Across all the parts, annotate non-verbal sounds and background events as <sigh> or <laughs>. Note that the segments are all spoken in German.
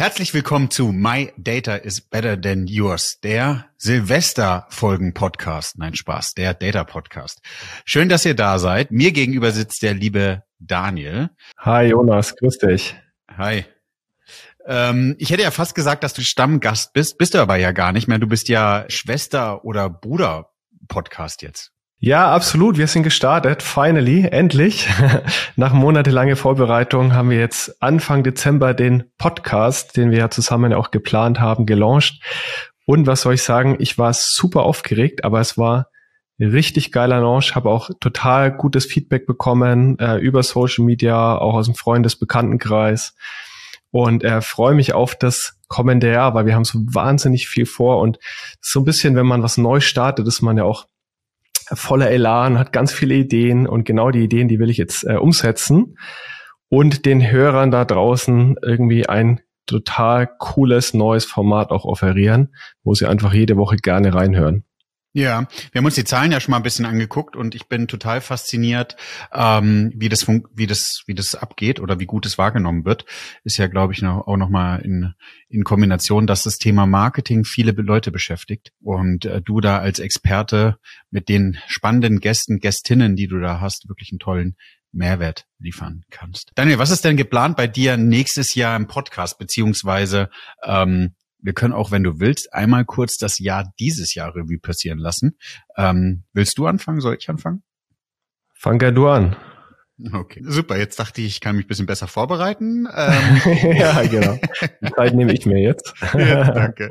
Herzlich willkommen zu My Data is Better Than Yours, der Silvester-Folgen-Podcast. Nein, Spaß, der Data-Podcast. Schön, dass ihr da seid. Mir gegenüber sitzt der liebe Daniel. Hi Jonas, grüß dich. Hi. Ähm, ich hätte ja fast gesagt, dass du Stammgast bist, bist du aber ja gar nicht mehr. Du bist ja Schwester- oder Bruder-Podcast jetzt. Ja, absolut. Wir sind gestartet. Finally, endlich. <laughs> Nach monatelanger Vorbereitung haben wir jetzt Anfang Dezember den Podcast, den wir ja zusammen auch geplant haben, gelauncht. Und was soll ich sagen? Ich war super aufgeregt, aber es war richtig geiler Launch. Habe auch total gutes Feedback bekommen äh, über Social Media, auch aus dem Freundes-Bekanntenkreis. Und äh, freue mich auf das kommende Jahr, weil wir haben so wahnsinnig viel vor. Und so ein bisschen, wenn man was neu startet, ist man ja auch voller Elan, hat ganz viele Ideen und genau die Ideen, die will ich jetzt äh, umsetzen und den Hörern da draußen irgendwie ein total cooles neues Format auch offerieren, wo sie einfach jede Woche gerne reinhören. Ja, wir haben uns die Zahlen ja schon mal ein bisschen angeguckt und ich bin total fasziniert, ähm, wie das wie das wie das abgeht oder wie gut es wahrgenommen wird. Ist ja, glaube ich, noch, auch noch mal in in Kombination, dass das Thema Marketing viele Leute beschäftigt und äh, du da als Experte mit den spannenden Gästen, Gästinnen, die du da hast, wirklich einen tollen Mehrwert liefern kannst. Daniel, was ist denn geplant bei dir nächstes Jahr im Podcast beziehungsweise ähm, wir können auch, wenn du willst, einmal kurz das Jahr dieses Jahr Revue passieren lassen. Ähm, willst du anfangen? Soll ich anfangen? Fang gerne du an. Okay, super. Jetzt dachte ich, ich kann mich ein bisschen besser vorbereiten. Ähm. <laughs> ja, genau. Die Zeit nehme ich mir jetzt. <laughs> ja, danke.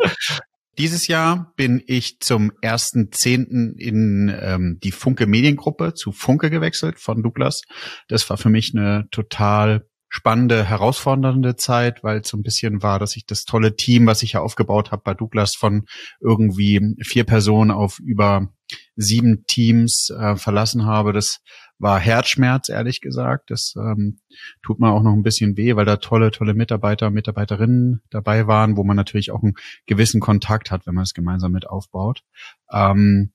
Dieses Jahr bin ich zum ersten Zehnten in ähm, die Funke Mediengruppe zu Funke gewechselt von Douglas. Das war für mich eine total spannende, herausfordernde Zeit, weil es so ein bisschen war, dass ich das tolle Team, was ich ja aufgebaut habe bei Douglas von irgendwie vier Personen auf über sieben Teams äh, verlassen habe. Das war Herzschmerz, ehrlich gesagt. Das ähm, tut mir auch noch ein bisschen weh, weil da tolle, tolle Mitarbeiter, Mitarbeiterinnen dabei waren, wo man natürlich auch einen gewissen Kontakt hat, wenn man es gemeinsam mit aufbaut. Ähm,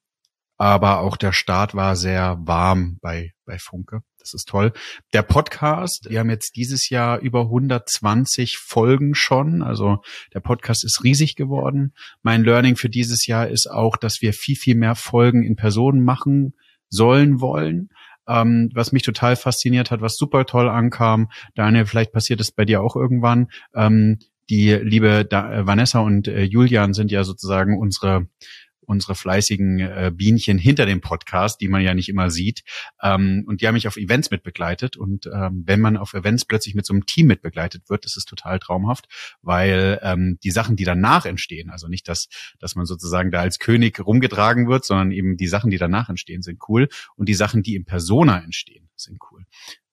aber auch der Start war sehr warm bei, bei Funke. Das ist toll. Der Podcast, wir haben jetzt dieses Jahr über 120 Folgen schon. Also der Podcast ist riesig geworden. Mein Learning für dieses Jahr ist auch, dass wir viel, viel mehr Folgen in Personen machen sollen wollen. Ähm, was mich total fasziniert hat, was super toll ankam. Daniel, vielleicht passiert es bei dir auch irgendwann. Ähm, die liebe da Vanessa und äh, Julian sind ja sozusagen unsere unsere fleißigen äh, Bienchen hinter dem Podcast, die man ja nicht immer sieht. Ähm, und die haben mich auf Events mitbegleitet. Und ähm, wenn man auf Events plötzlich mit so einem Team mitbegleitet wird, ist es total traumhaft, weil ähm, die Sachen, die danach entstehen, also nicht, dass, dass man sozusagen da als König rumgetragen wird, sondern eben die Sachen, die danach entstehen, sind cool. Und die Sachen, die im Persona entstehen, sind cool.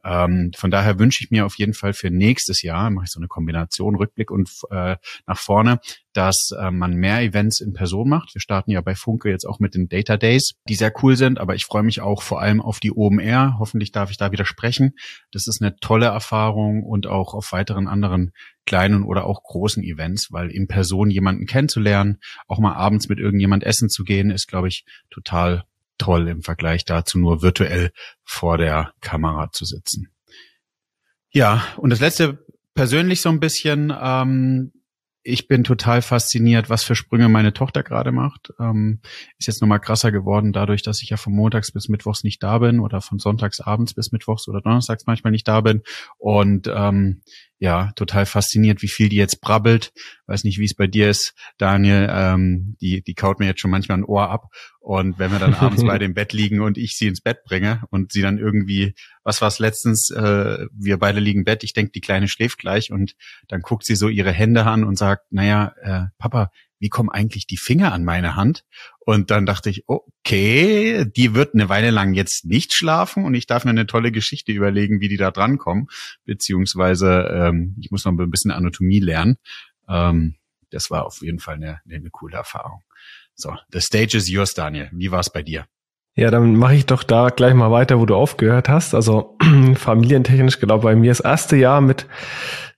Ähm, von daher wünsche ich mir auf jeden Fall für nächstes Jahr, mache ich so eine Kombination Rückblick und äh, nach vorne, dass äh, man mehr Events in Person macht. Wir starten ja bei Funke jetzt auch mit den Data Days, die sehr cool sind, aber ich freue mich auch vor allem auf die OMR. Hoffentlich darf ich da wieder sprechen. Das ist eine tolle Erfahrung und auch auf weiteren anderen kleinen oder auch großen Events, weil in Person jemanden kennenzulernen, auch mal abends mit irgendjemand essen zu gehen, ist, glaube ich, total toll im Vergleich dazu, nur virtuell vor der Kamera zu sitzen. Ja, und das letzte persönlich so ein bisschen, ähm, ich bin total fasziniert, was für Sprünge meine Tochter gerade macht. Ähm, ist jetzt nochmal krasser geworden, dadurch, dass ich ja von Montags bis Mittwochs nicht da bin oder von Sonntags abends bis Mittwochs oder Donnerstags manchmal nicht da bin. Und ähm, ja, total fasziniert, wie viel die jetzt brabbelt. Weiß nicht, wie es bei dir ist, Daniel. Ähm, die, die kaut mir jetzt schon manchmal ein Ohr ab. Und wenn wir dann abends bei <laughs> dem Bett liegen und ich sie ins Bett bringe und sie dann irgendwie, was war es letztens, äh, wir beide liegen im Bett, ich denke, die Kleine schläft gleich und dann guckt sie so ihre Hände an und sagt, naja, äh, Papa, wie kommen eigentlich die Finger an meine Hand? Und dann dachte ich, okay, die wird eine Weile lang jetzt nicht schlafen und ich darf mir eine tolle Geschichte überlegen, wie die da drankommen, beziehungsweise ähm, ich muss noch ein bisschen Anatomie lernen. Ähm, das war auf jeden Fall eine, eine coole Erfahrung. So, the stage is yours, Daniel. Wie war es bei dir? Ja, dann mache ich doch da gleich mal weiter, wo du aufgehört hast. Also <clears throat> familientechnisch, genau, bei mir das erste Jahr mit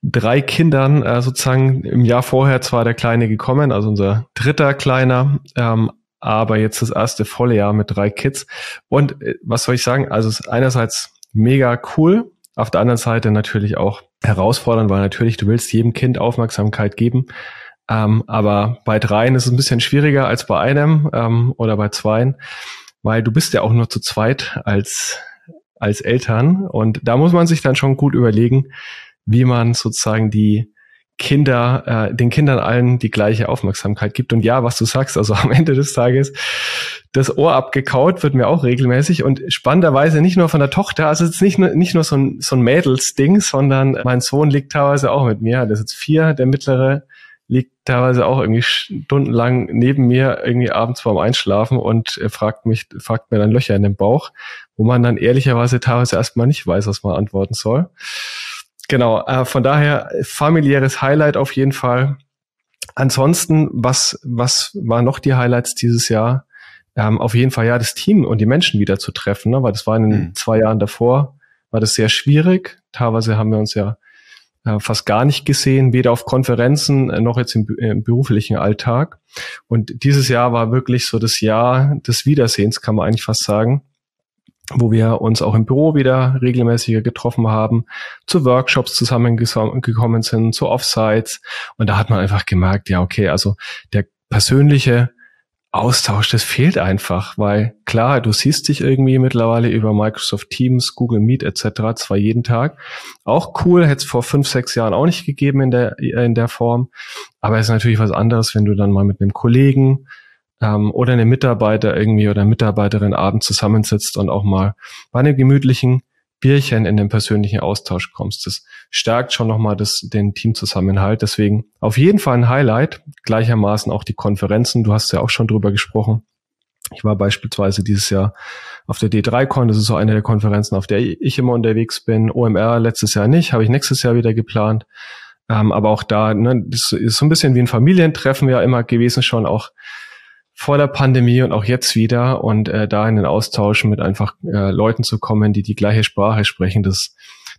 drei Kindern, äh, sozusagen im Jahr vorher zwar der Kleine gekommen, also unser dritter Kleiner, ähm, aber jetzt das erste volle Jahr mit drei Kids. Und äh, was soll ich sagen? Also es ist einerseits mega cool, auf der anderen Seite natürlich auch herausfordernd, weil natürlich du willst jedem Kind Aufmerksamkeit geben. Ähm, aber bei dreien ist es ein bisschen schwieriger als bei einem ähm, oder bei zweien, weil du bist ja auch nur zu zweit als, als Eltern. Und da muss man sich dann schon gut überlegen, wie man sozusagen die Kinder, äh, den Kindern allen die gleiche Aufmerksamkeit gibt. Und ja, was du sagst, also <laughs> am Ende des Tages, das Ohr abgekaut wird mir auch regelmäßig und spannenderweise nicht nur von der Tochter, also es ist nicht nur, nicht nur so ein, so ein Mädelsding, sondern mein Sohn liegt teilweise auch mit mir, der ist jetzt vier, der mittlere liegt teilweise auch irgendwie stundenlang neben mir irgendwie abends vorm Einschlafen und fragt mich, fragt mir dann Löcher in den Bauch, wo man dann ehrlicherweise teilweise erstmal nicht weiß, was man antworten soll. Genau, äh, von daher familiäres Highlight auf jeden Fall. Ansonsten, was, was waren noch die Highlights dieses Jahr? Ähm, auf jeden Fall ja das Team und die Menschen wieder zu treffen, ne? weil das war in den mhm. zwei Jahren davor, war das sehr schwierig. Teilweise haben wir uns ja äh, fast gar nicht gesehen, weder auf Konferenzen äh, noch jetzt im, im, beruflichen Alltag. Und dieses Jahr war wirklich so das Jahr des Wiedersehens, kann man eigentlich fast sagen wo wir uns auch im Büro wieder regelmäßiger getroffen haben, zu Workshops zusammengekommen sind, zu Offsites. Und da hat man einfach gemerkt, ja, okay, also der persönliche Austausch, das fehlt einfach, weil klar, du siehst dich irgendwie mittlerweile über Microsoft Teams, Google Meet etc. zwar jeden Tag. Auch cool, hätte es vor fünf, sechs Jahren auch nicht gegeben in der, in der Form. Aber es ist natürlich was anderes, wenn du dann mal mit einem Kollegen ähm, oder eine Mitarbeiter irgendwie oder Mitarbeiterin abends zusammensitzt und auch mal bei einem gemütlichen Bierchen in den persönlichen Austausch kommst. Das stärkt schon nochmal das, den Teamzusammenhalt. Deswegen auf jeden Fall ein Highlight. Gleichermaßen auch die Konferenzen. Du hast ja auch schon drüber gesprochen. Ich war beispielsweise dieses Jahr auf der D3Con, das ist so eine der Konferenzen, auf der ich immer unterwegs bin. OMR letztes Jahr nicht, habe ich nächstes Jahr wieder geplant. Ähm, aber auch da, ne, das ist so ein bisschen wie ein Familientreffen ja immer gewesen schon, auch vor der Pandemie und auch jetzt wieder und äh, da in den Austausch mit einfach äh, Leuten zu kommen, die die gleiche Sprache sprechen, das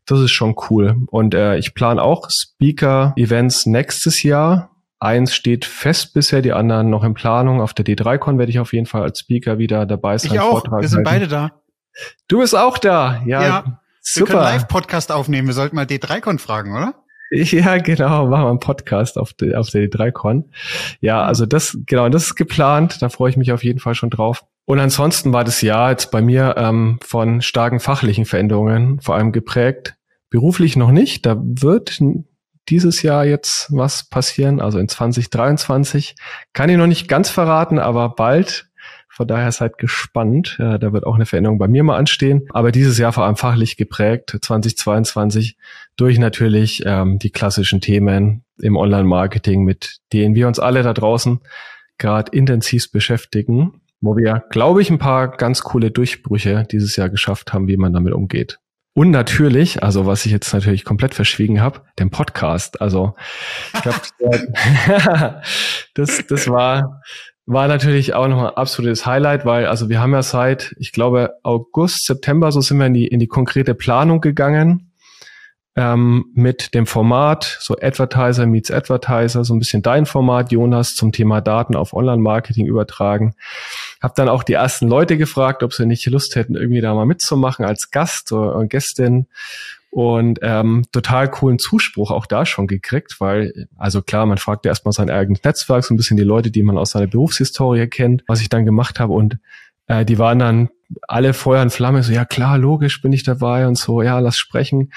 das ist schon cool. Und äh, ich plane auch Speaker-Events nächstes Jahr. Eins steht fest bisher, die anderen noch in Planung. Auf der D3Con werde ich auf jeden Fall als Speaker wieder dabei sein. Ich auch. Vortrag Wir sind beide da. Du bist auch da. Ja, ja super. Wir können Live-Podcast aufnehmen. Wir sollten mal D3Con fragen, oder? <laughs> Ja, genau, machen wir einen Podcast auf, der auf der D3Con. Ja, also das, genau, das ist geplant, da freue ich mich auf jeden Fall schon drauf. Und ansonsten war das Jahr jetzt bei mir ähm, von starken fachlichen Veränderungen vor allem geprägt. Beruflich noch nicht, da wird dieses Jahr jetzt was passieren, also in 2023. Kann ich noch nicht ganz verraten, aber bald von daher seid gespannt. Ja, da wird auch eine Veränderung bei mir mal anstehen. Aber dieses Jahr vor allem fachlich geprägt, 2022, durch natürlich ähm, die klassischen Themen im Online-Marketing, mit denen wir uns alle da draußen gerade intensiv beschäftigen, wo wir, glaube ich, ein paar ganz coole Durchbrüche dieses Jahr geschafft haben, wie man damit umgeht. Und natürlich, also was ich jetzt natürlich komplett verschwiegen habe, den Podcast. Also ich glaube, <laughs> das, das war war natürlich auch nochmal ein absolutes Highlight, weil also wir haben ja seit, ich glaube, August, September, so sind wir in die, in die konkrete Planung gegangen ähm, mit dem Format, so Advertiser meets Advertiser, so ein bisschen dein Format, Jonas, zum Thema Daten auf Online-Marketing übertragen. Hab dann auch die ersten Leute gefragt, ob sie nicht Lust hätten, irgendwie da mal mitzumachen als Gast oder Gästin und ähm, total coolen Zuspruch auch da schon gekriegt, weil, also klar, man fragt ja erstmal sein eigenes Netzwerk, so ein bisschen die Leute, die man aus seiner Berufshistorie kennt, was ich dann gemacht habe. Und äh, die waren dann alle Feuer und Flamme, so ja klar, logisch bin ich dabei und so, ja, lass sprechen.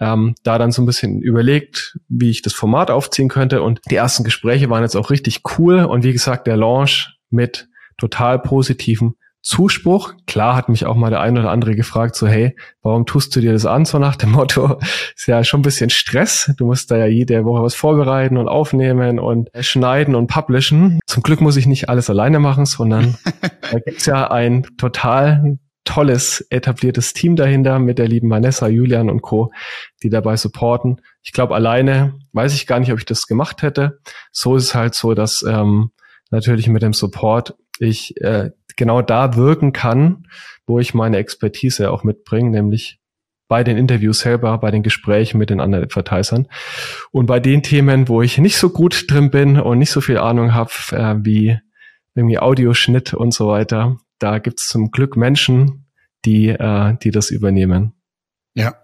Ähm, da dann so ein bisschen überlegt, wie ich das Format aufziehen könnte. Und die ersten Gespräche waren jetzt auch richtig cool. Und wie gesagt, der Launch mit total positiven Zuspruch. Klar hat mich auch mal der ein oder andere gefragt, so hey, warum tust du dir das an? So nach dem Motto, <laughs> ist ja schon ein bisschen Stress. Du musst da ja jede Woche was vorbereiten und aufnehmen und schneiden und publishen. Zum Glück muss ich nicht alles alleine machen, sondern <laughs> da gibt's ja ein total tolles, etabliertes Team dahinter mit der lieben Vanessa, Julian und Co., die dabei supporten. Ich glaube, alleine weiß ich gar nicht, ob ich das gemacht hätte. So ist es halt so, dass ähm, natürlich mit dem Support ich äh, genau da wirken kann, wo ich meine Expertise auch mitbringe, nämlich bei den Interviews selber, bei den Gesprächen mit den anderen Advertisern. Und bei den Themen, wo ich nicht so gut drin bin und nicht so viel Ahnung habe, äh, wie irgendwie Audioschnitt und so weiter, da gibt es zum Glück Menschen, die, äh, die das übernehmen. Ja,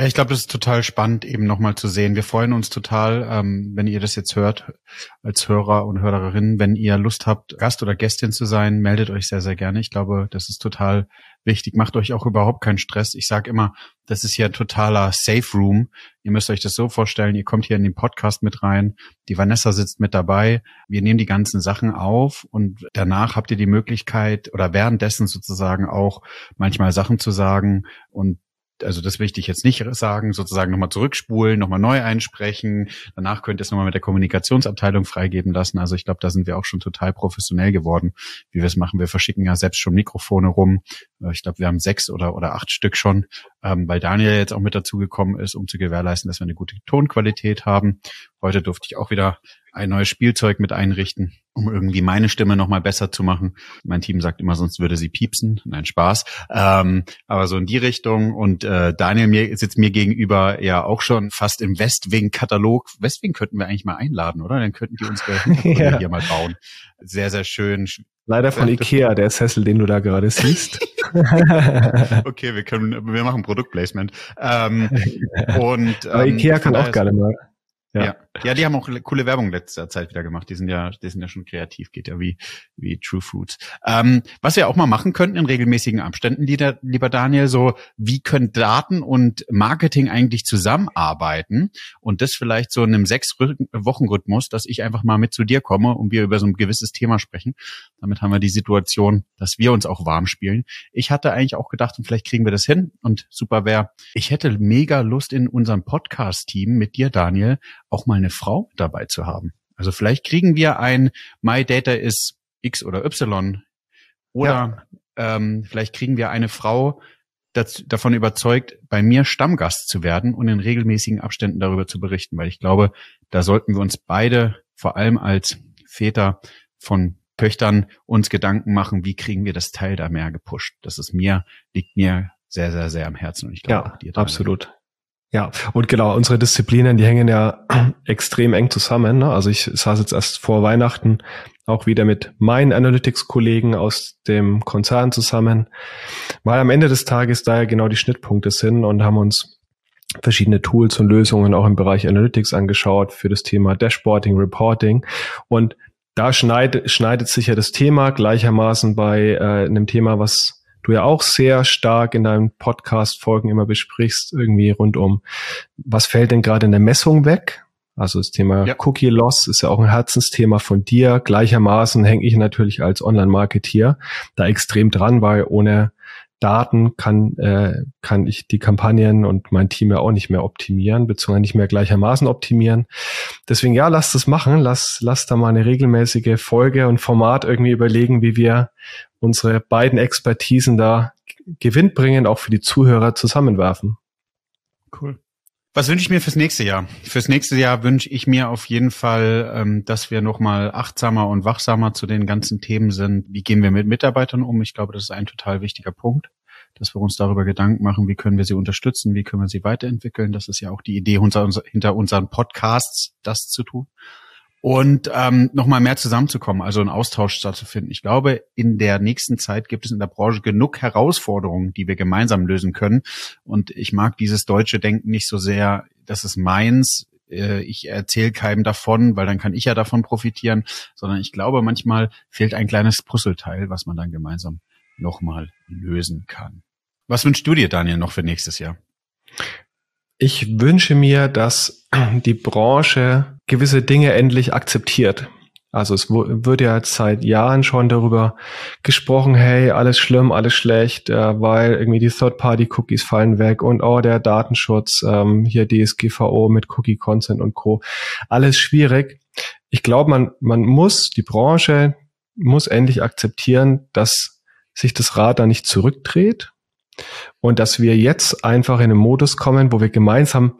Ja, ich glaube, das ist total spannend, eben nochmal zu sehen. Wir freuen uns total, ähm, wenn ihr das jetzt hört, als Hörer und Hörerinnen. Wenn ihr Lust habt, Gast oder Gästin zu sein, meldet euch sehr, sehr gerne. Ich glaube, das ist total wichtig. Macht euch auch überhaupt keinen Stress. Ich sage immer, das ist hier ein totaler Safe Room. Ihr müsst euch das so vorstellen, ihr kommt hier in den Podcast mit rein. Die Vanessa sitzt mit dabei. Wir nehmen die ganzen Sachen auf und danach habt ihr die Möglichkeit oder währenddessen sozusagen auch manchmal Sachen zu sagen und also das will ich jetzt nicht sagen, sozusagen nochmal zurückspulen, nochmal neu einsprechen. Danach könnt ihr es nochmal mit der Kommunikationsabteilung freigeben lassen. Also ich glaube, da sind wir auch schon total professionell geworden, wie wir es machen. Wir verschicken ja selbst schon Mikrofone rum. Äh, ich glaube, wir haben sechs oder, oder acht Stück schon, ähm, weil Daniel jetzt auch mit dazu gekommen ist, um zu gewährleisten, dass wir eine gute Tonqualität haben. Heute durfte ich auch wieder ein neues Spielzeug mit einrichten, um irgendwie meine Stimme nochmal besser zu machen. Mein Team sagt immer, sonst würde sie piepsen. Nein, Spaß. Ähm, aber so in die Richtung. Und äh, Daniel mir, sitzt mir gegenüber ja auch schon fast im Westwing-Katalog. Westwing könnten wir eigentlich mal einladen, oder? Dann könnten die unsere <laughs> ja. hier mal bauen. Sehr, sehr schön. Leider von Ikea, der Sessel, den du da gerade siehst. <laughs> okay, wir können, wir machen Produktplacement. Ähm, <laughs> und, ähm, Aber Ikea kann auch gerne mal. Ja. ja. <laughs> ja, die haben auch coole Werbung letzter Zeit wieder gemacht. Die sind ja, die sind ja schon kreativ, geht ja wie wie True Fruits. Ähm, was wir auch mal machen könnten in regelmäßigen Abständen, lieber, lieber Daniel, so wie können Daten und Marketing eigentlich zusammenarbeiten und das vielleicht so in einem sechs Wochen Rhythmus, dass ich einfach mal mit zu dir komme und wir über so ein gewisses Thema sprechen. Damit haben wir die Situation, dass wir uns auch warm spielen. Ich hatte eigentlich auch gedacht, und vielleicht kriegen wir das hin und super wäre. Ich hätte mega Lust in unserem Podcast-Team mit dir, Daniel, auch mal eine Frau dabei zu haben. Also vielleicht kriegen wir ein My Data ist X oder Y oder ja. ähm, vielleicht kriegen wir eine Frau das, davon überzeugt, bei mir Stammgast zu werden und in regelmäßigen Abständen darüber zu berichten, weil ich glaube, da sollten wir uns beide vor allem als Väter von Töchtern uns Gedanken machen, wie kriegen wir das Teil da mehr gepusht. Das ist mir, liegt mir sehr, sehr, sehr am Herzen und ich glaube ja, auch dir. Absolut. Ja, und genau, unsere Disziplinen, die hängen ja <clears throat> extrem eng zusammen. Ne? Also ich saß jetzt erst vor Weihnachten auch wieder mit meinen Analytics-Kollegen aus dem Konzern zusammen, weil am Ende des Tages da ja genau die Schnittpunkte sind und haben uns verschiedene Tools und Lösungen auch im Bereich Analytics angeschaut für das Thema Dashboarding, Reporting. Und da schneidet, schneidet sich ja das Thema gleichermaßen bei äh, einem Thema, was du ja auch sehr stark in deinen Podcast-Folgen immer besprichst, irgendwie rund um, was fällt denn gerade in der Messung weg? Also das Thema ja. Cookie Loss ist ja auch ein Herzensthema von dir. Gleichermaßen hänge ich natürlich als Online-Marketeer da extrem dran, weil ohne Daten kann, äh, kann ich die Kampagnen und mein Team ja auch nicht mehr optimieren, beziehungsweise nicht mehr gleichermaßen optimieren. Deswegen ja, lasst es machen, lass, lass da mal eine regelmäßige Folge und Format irgendwie überlegen, wie wir unsere beiden Expertisen da gewinnbringend auch für die Zuhörer zusammenwerfen. Cool. Was wünsche ich mir fürs nächste Jahr? Fürs nächste Jahr wünsche ich mir auf jeden Fall, ähm, dass wir nochmal achtsamer und wachsamer zu den ganzen Themen sind. Wie gehen wir mit Mitarbeitern um? Ich glaube, das ist ein total wichtiger Punkt, dass wir uns darüber Gedanken machen, wie können wir sie unterstützen, wie können wir sie weiterentwickeln. Das ist ja auch die Idee hinter unseren Podcasts, das zu tun und ähm, nochmal mehr zusammenzukommen, also einen Austausch stattzufinden. Ich glaube, in der nächsten Zeit gibt es in der Branche genug Herausforderungen, die wir gemeinsam lösen können. Und ich mag dieses deutsche Denken nicht so sehr, das ist meins, äh, ich erzähle keinem davon, weil dann kann ich ja davon profitieren, sondern ich glaube, manchmal fehlt ein kleines Puzzleteil, was man dann gemeinsam nochmal lösen kann. Was wünschst du dir, Daniel, noch für nächstes Jahr? Ich wünsche mir, dass <clears throat> die Branche gewisse Dinge endlich akzeptiert. Also es wird ja seit Jahren schon darüber gesprochen, hey, alles schlimm, alles schlecht, äh, weil irgendwie die Third-Party-Cookies fallen weg und oh, der Datenschutz, ähm, hier DSGVO mit Cookie-Consent und Co. Alles schwierig. Ich glaube, man, man muss, die Branche muss endlich akzeptieren, dass sich das Rad da nicht zurückdreht, und dass wir jetzt einfach in einen Modus kommen, wo wir gemeinsam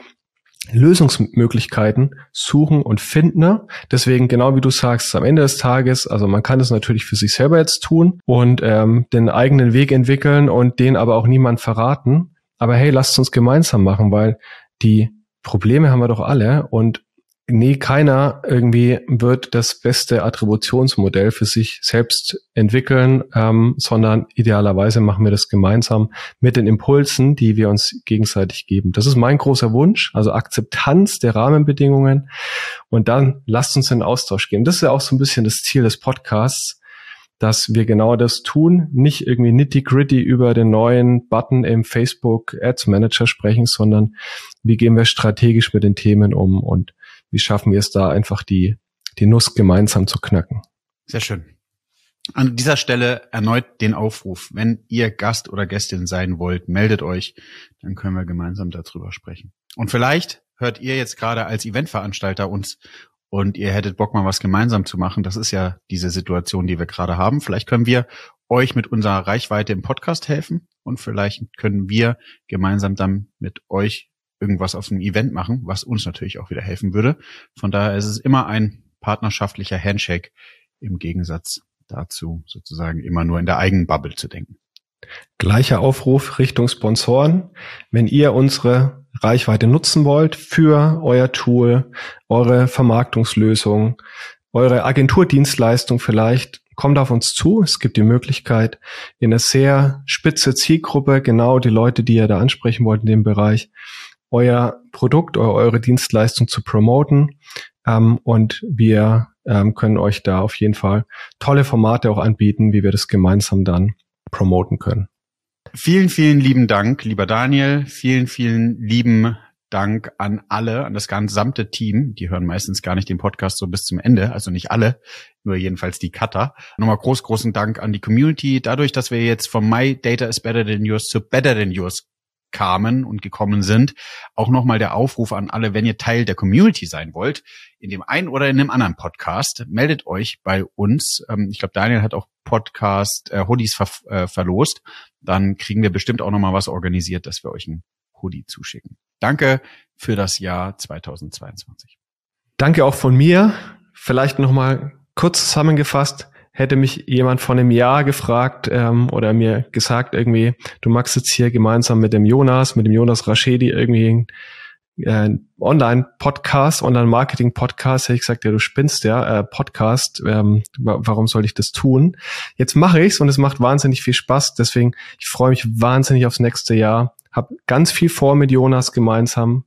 Lösungsmöglichkeiten suchen und finden. Deswegen, genau wie du sagst, am Ende des Tages, also man kann es natürlich für sich selber jetzt tun und ähm, den eigenen Weg entwickeln und den aber auch niemand verraten. Aber hey, lasst uns gemeinsam machen, weil die Probleme haben wir doch alle und nee, keiner irgendwie wird das beste Attributionsmodell für sich selbst entwickeln, ähm, sondern idealerweise machen wir das gemeinsam mit den Impulsen, die wir uns gegenseitig geben. Das ist mein großer Wunsch, also Akzeptanz der Rahmenbedingungen und dann lasst uns in Austausch gehen. Das ist ja auch so ein bisschen das Ziel des Podcasts, dass wir genau das tun, nicht irgendwie nitty-gritty über den neuen Button im Facebook Ads Manager sprechen, sondern wie gehen wir strategisch mit den Themen um und wie schaffen wir es da einfach die, die Nuss gemeinsam zu knacken. Sehr schön. An dieser Stelle erneut den Aufruf. Wenn ihr Gast oder Gästin sein wollt, meldet euch, dann können wir gemeinsam darüber sprechen. Und vielleicht hört ihr jetzt gerade als Eventveranstalter uns und ihr hättet Bock mal was gemeinsam zu machen. Das ist ja diese Situation, die wir gerade haben. Vielleicht können wir euch mit unserer Reichweite im Podcast helfen und vielleicht können wir gemeinsam dann mit euch irgendwas auf einem Event machen, was uns natürlich auch wieder helfen würde. Von daher ist es immer ein partnerschaftlicher Handshake im Gegensatz dazu, sozusagen immer nur in der eigenen Bubble zu denken. Gleicher Aufruf Richtung Sponsoren. Wenn ihr unsere Reichweite nutzen wollt für euer Tool, eure Vermarktungslösung, eure Agenturdienstleistung vielleicht, kommt auf uns zu. Es gibt die Möglichkeit, in einer sehr spitze Zielgruppe, genau die Leute, die ihr da ansprechen wollt in dem Bereich, euer Produkt oder eure Dienstleistung zu promoten. Ähm, und wir ähm, können euch da auf jeden Fall tolle Formate auch anbieten, wie wir das gemeinsam dann promoten können. Vielen, vielen lieben Dank, lieber Daniel. Vielen, vielen lieben Dank an alle, an das gesamte Team. Die hören meistens gar nicht den Podcast so bis zum Ende, also nicht alle, nur jedenfalls die Cutter. Nochmal groß, großen Dank an die Community. Dadurch, dass wir jetzt vom My Data is Better Than Yours zu Better Than Yours kamen und gekommen sind. Auch nochmal der Aufruf an alle, wenn ihr Teil der Community sein wollt, in dem einen oder in dem anderen Podcast, meldet euch bei uns. Ähm, ich glaube, Daniel hat auch Podcast äh, Hoodies ver äh, verlost. Dann kriegen wir bestimmt auch nochmal was organisiert, dass wir euch ein Hoodie zuschicken. Danke für das Jahr 2022. Danke auch von mir. Vielleicht nochmal kurz zusammengefasst hätte mich jemand von einem Jahr gefragt ähm, oder mir gesagt irgendwie, du magst jetzt hier gemeinsam mit dem Jonas, mit dem Jonas Raschedi irgendwie äh, Online-Podcast, Online-Marketing-Podcast, hätte ich gesagt, ja, du spinnst ja, äh, Podcast, ähm, warum soll ich das tun? Jetzt mache ich's und es macht wahnsinnig viel Spaß, deswegen, ich freue mich wahnsinnig aufs nächste Jahr, habe ganz viel vor mit Jonas gemeinsam,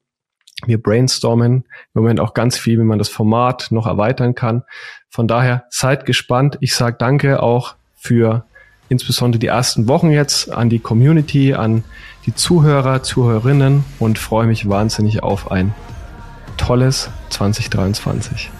wir brainstormen im Moment auch ganz viel, wie man das Format noch erweitern kann. Von daher seid gespannt. Ich sage danke auch für insbesondere die ersten Wochen jetzt an die Community, an die Zuhörer, Zuhörerinnen und freue mich wahnsinnig auf ein tolles 2023.